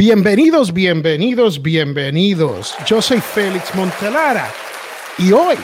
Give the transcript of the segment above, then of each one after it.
Bienvenidos, bienvenidos, bienvenidos. Yo soy Félix Montelara y hoy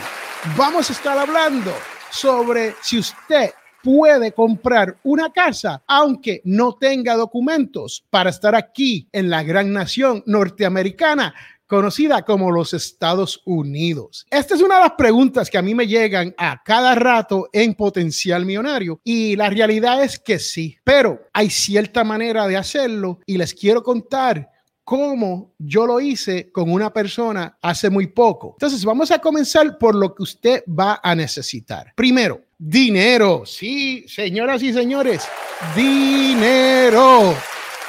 vamos a estar hablando sobre si usted puede comprar una casa aunque no tenga documentos para estar aquí en la gran nación norteamericana conocida como los Estados Unidos. Esta es una de las preguntas que a mí me llegan a cada rato en Potencial Millonario y la realidad es que sí, pero hay cierta manera de hacerlo y les quiero contar cómo yo lo hice con una persona hace muy poco. Entonces, vamos a comenzar por lo que usted va a necesitar. Primero, dinero. Sí, señoras y señores, dinero.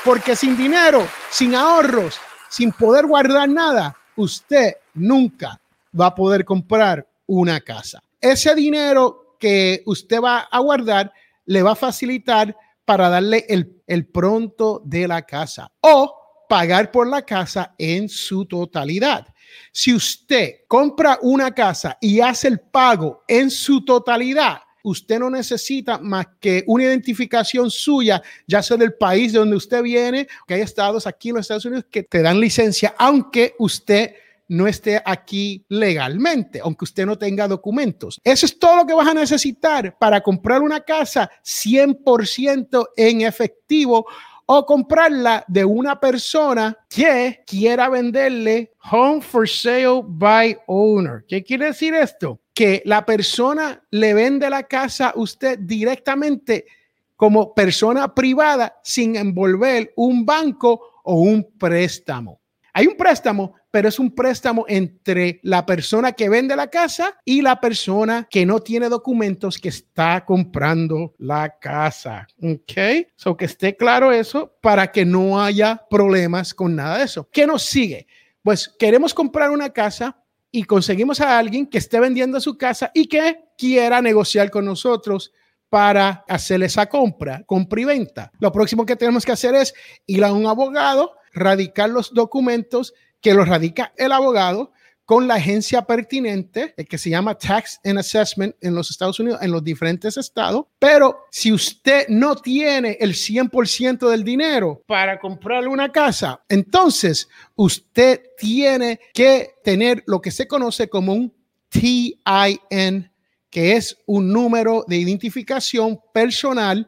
Porque sin dinero, sin ahorros, sin poder guardar nada, usted nunca va a poder comprar una casa. Ese dinero que usted va a guardar le va a facilitar para darle el, el pronto de la casa o pagar por la casa en su totalidad. Si usted compra una casa y hace el pago en su totalidad, usted no necesita más que una identificación suya, ya sea del país de donde usted viene, que hay estados aquí en los Estados Unidos que te dan licencia, aunque usted no esté aquí legalmente, aunque usted no tenga documentos. Eso es todo lo que vas a necesitar para comprar una casa 100% en efectivo o comprarla de una persona que quiera venderle home for sale by owner. ¿Qué quiere decir esto? Que la persona le vende la casa a usted directamente como persona privada sin envolver un banco o un préstamo. Hay un préstamo pero es un préstamo entre la persona que vende la casa y la persona que no tiene documentos que está comprando la casa. Ok, so que esté claro eso para que no haya problemas con nada de eso. ¿Qué nos sigue? Pues queremos comprar una casa y conseguimos a alguien que esté vendiendo su casa y que quiera negociar con nosotros para hacer esa compra, compra y venta. Lo próximo que tenemos que hacer es ir a un abogado, radicar los documentos que lo radica el abogado con la agencia pertinente, el que se llama Tax and Assessment en los Estados Unidos, en los diferentes estados. Pero si usted no tiene el 100% del dinero para comprarle una casa, entonces usted tiene que tener lo que se conoce como un TIN, que es un número de identificación personal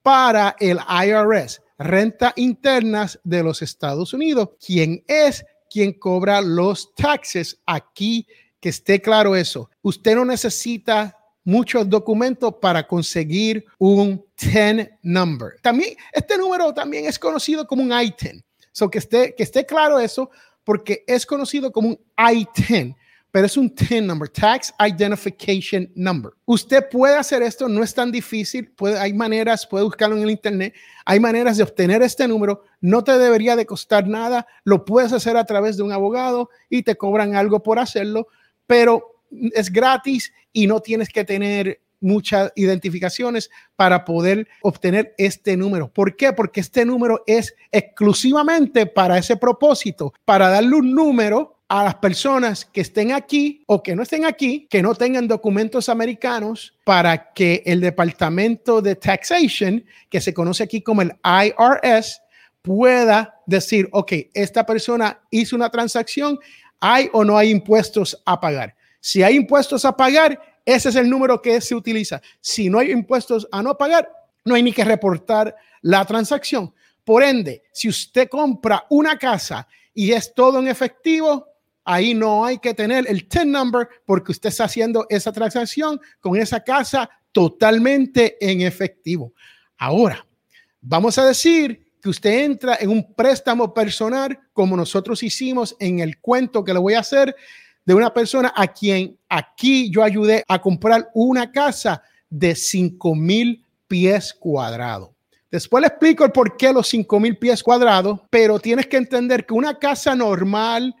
para el IRS, renta internas de los Estados Unidos, quien es quien cobra los taxes. Aquí que esté claro eso. Usted no necesita muchos documentos para conseguir un 10 number. También este número también es conocido como un I-10. So que esté que esté claro eso porque es conocido como un I-10 pero es un TIN number, Tax Identification Number. Usted puede hacer esto, no es tan difícil, puede, hay maneras, puede buscarlo en el Internet, hay maneras de obtener este número, no te debería de costar nada, lo puedes hacer a través de un abogado y te cobran algo por hacerlo, pero es gratis y no tienes que tener muchas identificaciones para poder obtener este número. ¿Por qué? Porque este número es exclusivamente para ese propósito, para darle un número a las personas que estén aquí o que no estén aquí, que no tengan documentos americanos, para que el Departamento de Taxation, que se conoce aquí como el IRS, pueda decir, ok, esta persona hizo una transacción, hay o no hay impuestos a pagar. Si hay impuestos a pagar, ese es el número que se utiliza. Si no hay impuestos a no pagar, no hay ni que reportar la transacción. Por ende, si usted compra una casa y es todo en efectivo, Ahí no hay que tener el TIN number porque usted está haciendo esa transacción con esa casa totalmente en efectivo. Ahora, vamos a decir que usted entra en un préstamo personal como nosotros hicimos en el cuento que le voy a hacer de una persona a quien aquí yo ayudé a comprar una casa de 5 mil pies cuadrados. Después le explico el por qué los 5 mil pies cuadrados, pero tienes que entender que una casa normal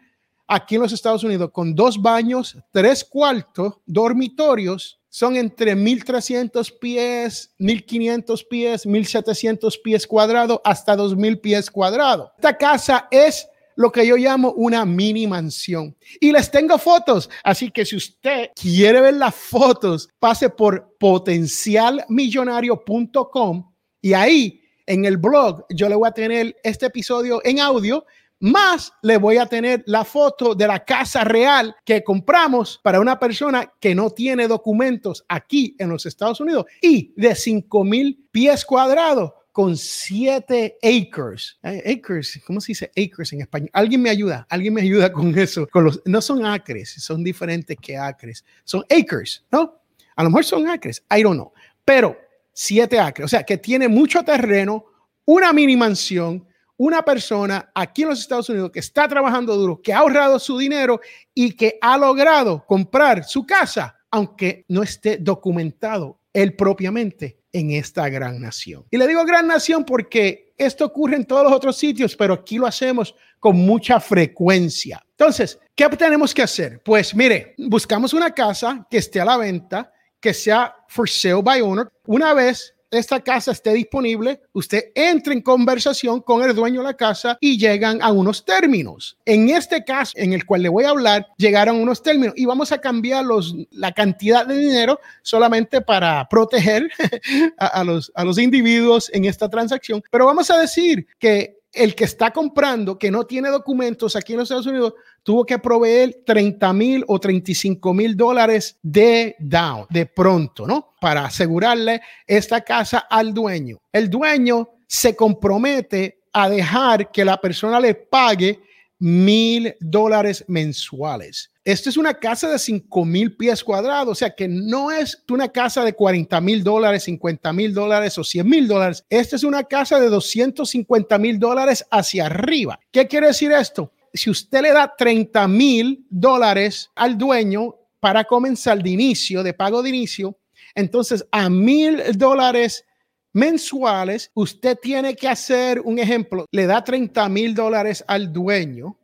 aquí en los Estados Unidos con dos baños, tres cuartos, dormitorios, son entre 1.300 pies, 1.500 pies, 1.700 pies cuadrados hasta 2.000 pies cuadrados. Esta casa es lo que yo llamo una mini mansión. Y les tengo fotos, así que si usted quiere ver las fotos, pase por potencialmillonario.com y ahí en el blog yo le voy a tener este episodio en audio más le voy a tener la foto de la casa real que compramos para una persona que no tiene documentos aquí en los Estados Unidos y de 5 mil pies cuadrados con 7 acres. Eh, acres, ¿cómo se dice acres en español? Alguien me ayuda, alguien me ayuda con eso. Con los, no son acres, son diferentes que acres. Son acres, ¿no? A lo mejor son acres, I don't know. Pero 7 acres, o sea, que tiene mucho terreno, una mini mansión, una persona aquí en los Estados Unidos que está trabajando duro, que ha ahorrado su dinero y que ha logrado comprar su casa, aunque no esté documentado él propiamente en esta gran nación. Y le digo gran nación porque esto ocurre en todos los otros sitios, pero aquí lo hacemos con mucha frecuencia. Entonces, ¿qué tenemos que hacer? Pues mire, buscamos una casa que esté a la venta, que sea for sale by owner. Una vez esta casa esté disponible, usted entra en conversación con el dueño de la casa y llegan a unos términos. En este caso, en el cual le voy a hablar, llegaron unos términos y vamos a cambiar los, la cantidad de dinero solamente para proteger a, los, a los individuos en esta transacción. Pero vamos a decir que el que está comprando, que no tiene documentos aquí en los Estados Unidos, tuvo que proveer 30 mil o 35 mil dólares de down, de pronto, ¿no? Para asegurarle esta casa al dueño. El dueño se compromete a dejar que la persona le pague mil dólares mensuales. Esto es una casa de 5 mil pies cuadrados, o sea que no es una casa de 40 mil dólares, 50 mil dólares o 100 mil dólares. Esta es una casa de 250 mil dólares hacia arriba. ¿Qué quiere decir esto? Si usted le da 30 mil dólares al dueño para comenzar de inicio, de pago de inicio, entonces a mil dólares mensuales, usted tiene que hacer un ejemplo, le da 30 mil dólares al dueño,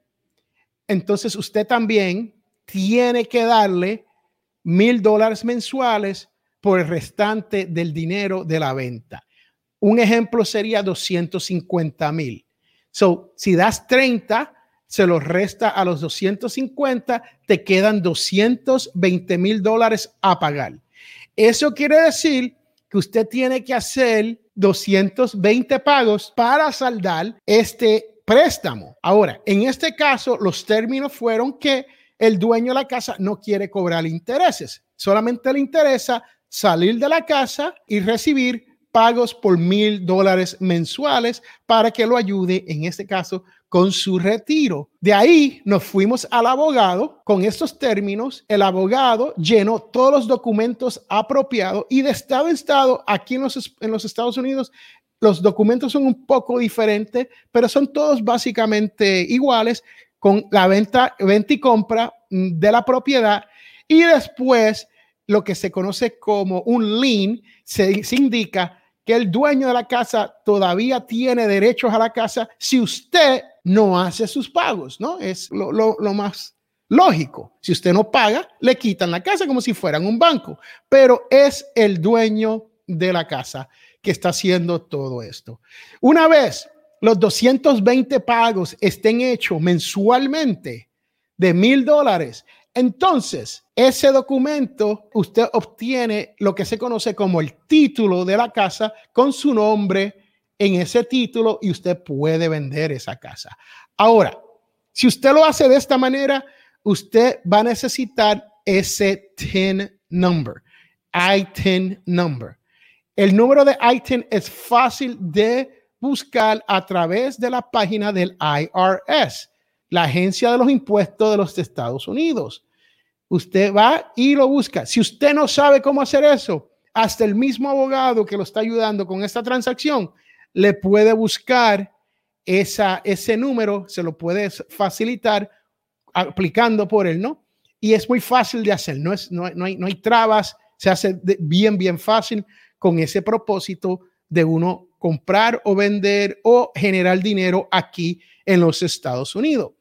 entonces usted también tiene que darle mil dólares mensuales por el restante del dinero de la venta. Un ejemplo sería 250 mil. So, si das 30, se los resta a los 250, te quedan 220 mil dólares a pagar. Eso quiere decir que usted tiene que hacer 220 pagos para saldar este préstamo. Ahora, en este caso, los términos fueron que el dueño de la casa no quiere cobrar intereses, solamente le interesa salir de la casa y recibir pagos por mil dólares mensuales para que lo ayude, en este caso, con su retiro. De ahí nos fuimos al abogado con estos términos. El abogado llenó todos los documentos apropiados y de estado en estado, aquí en los, Estados Unidos, los documentos son un poco diferentes, pero son todos básicamente iguales con la venta, venta y compra mm, de la propiedad y después lo que se conoce como un lien, se, indica que el dueño de la casa todavía tiene derechos a la casa si usted no hace sus pagos, ¿no? Es lo, más lógico. Si usted no paga, le quitan la casa como si fueran un banco, pero es el dueño de la casa que está haciendo todo esto. Una vez los 220 pagos estén hechos mensualmente de mil dólares, entonces ese documento usted obtiene lo que se conoce como el título de la casa con su nombre en ese título y usted puede vender esa casa. Ahora, si usted lo hace de esta manera, usted va a necesitar ese TIN number, ITIN number. El número de ITIN es fácil de buscar a través de la página del IRS, la agencia de los impuestos de los Estados Unidos. Usted va y lo busca. Si usted no sabe cómo hacer eso, hasta el mismo abogado que lo está ayudando con esta transacción le puede buscar esa, ese número, se lo puede facilitar aplicando por él, ¿no? Y es muy fácil de hacer, no, es, no, hay, no hay trabas, se hace bien, bien fácil con ese propósito de uno comprar o vender o generar dinero aquí en los Estados Unidos.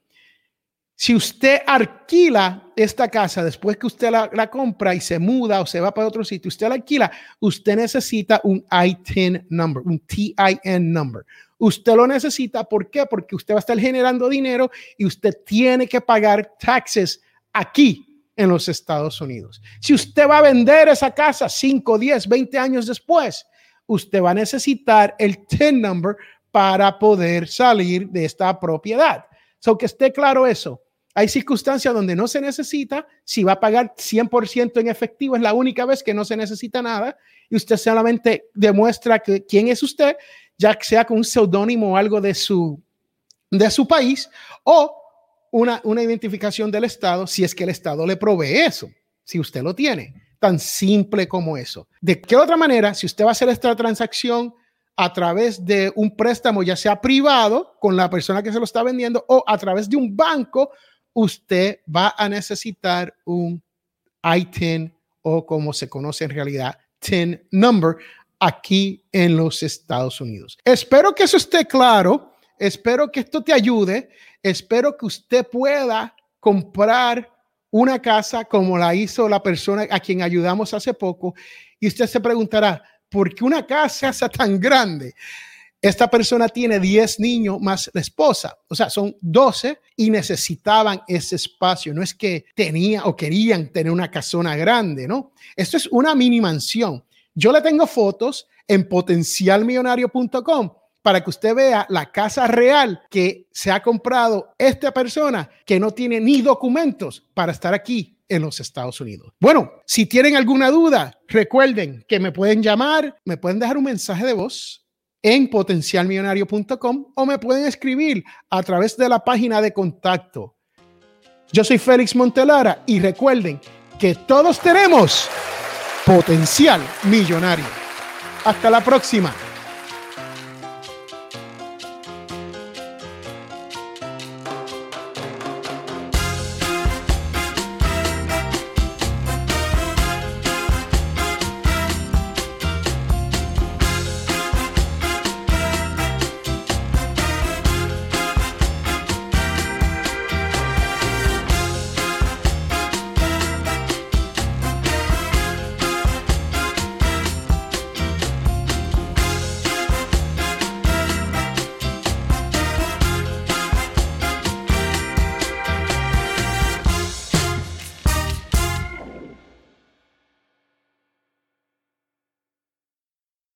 Si usted alquila esta casa después que usted la, compra y se muda o se va para otro sitio, usted la alquila, usted necesita un ITIN number, un TIN number. Usted lo necesita, ¿por qué? Porque usted va a estar generando dinero y usted tiene que pagar taxes aquí en los Estados Unidos. Si usted va a vender esa casa 5, 10, 20 años después, usted va a necesitar el TIN number para poder salir de esta propiedad. So que esté claro eso. Hay circunstancias donde no se necesita, si va a pagar 100% en efectivo, es la única vez que no se necesita nada y usted solamente demuestra que quién es usted, ya sea con un seudónimo o algo de su, de su país o una, una identificación del Estado, si es que el Estado le provee eso, si usted lo tiene. Tan simple como eso. ¿De qué otra manera, si usted va a hacer esta transacción a través de un préstamo, ya sea privado con la persona que se lo está vendiendo o a través de un banco, usted va a necesitar un ITIN o como se conoce en realidad, TIN number aquí en los Estados Unidos. Espero que eso esté claro. Espero que esto te ayude. Espero que usted pueda comprar una casa como la hizo la persona a quien ayudamos hace poco. Y usted se preguntará, ¿por qué una casa tan grande? Esta persona tiene 10 niños más la esposa, o sea, son 12 y necesitaban ese espacio. No es que tenía o querían tener una casona grande, ¿no? Esto es una mini mansión. Yo le tengo fotos en potencialmillonario.com para que usted vea la casa real que se ha comprado esta persona que no tiene ni documentos para estar aquí en los Estados Unidos. Bueno, si tienen alguna duda, recuerden que me pueden llamar, me pueden dejar un mensaje de voz en potencialmillonario.com o me pueden escribir a través de la página de contacto. Yo soy Félix Montelara y recuerden que todos tenemos potencial millonario. Hasta la próxima.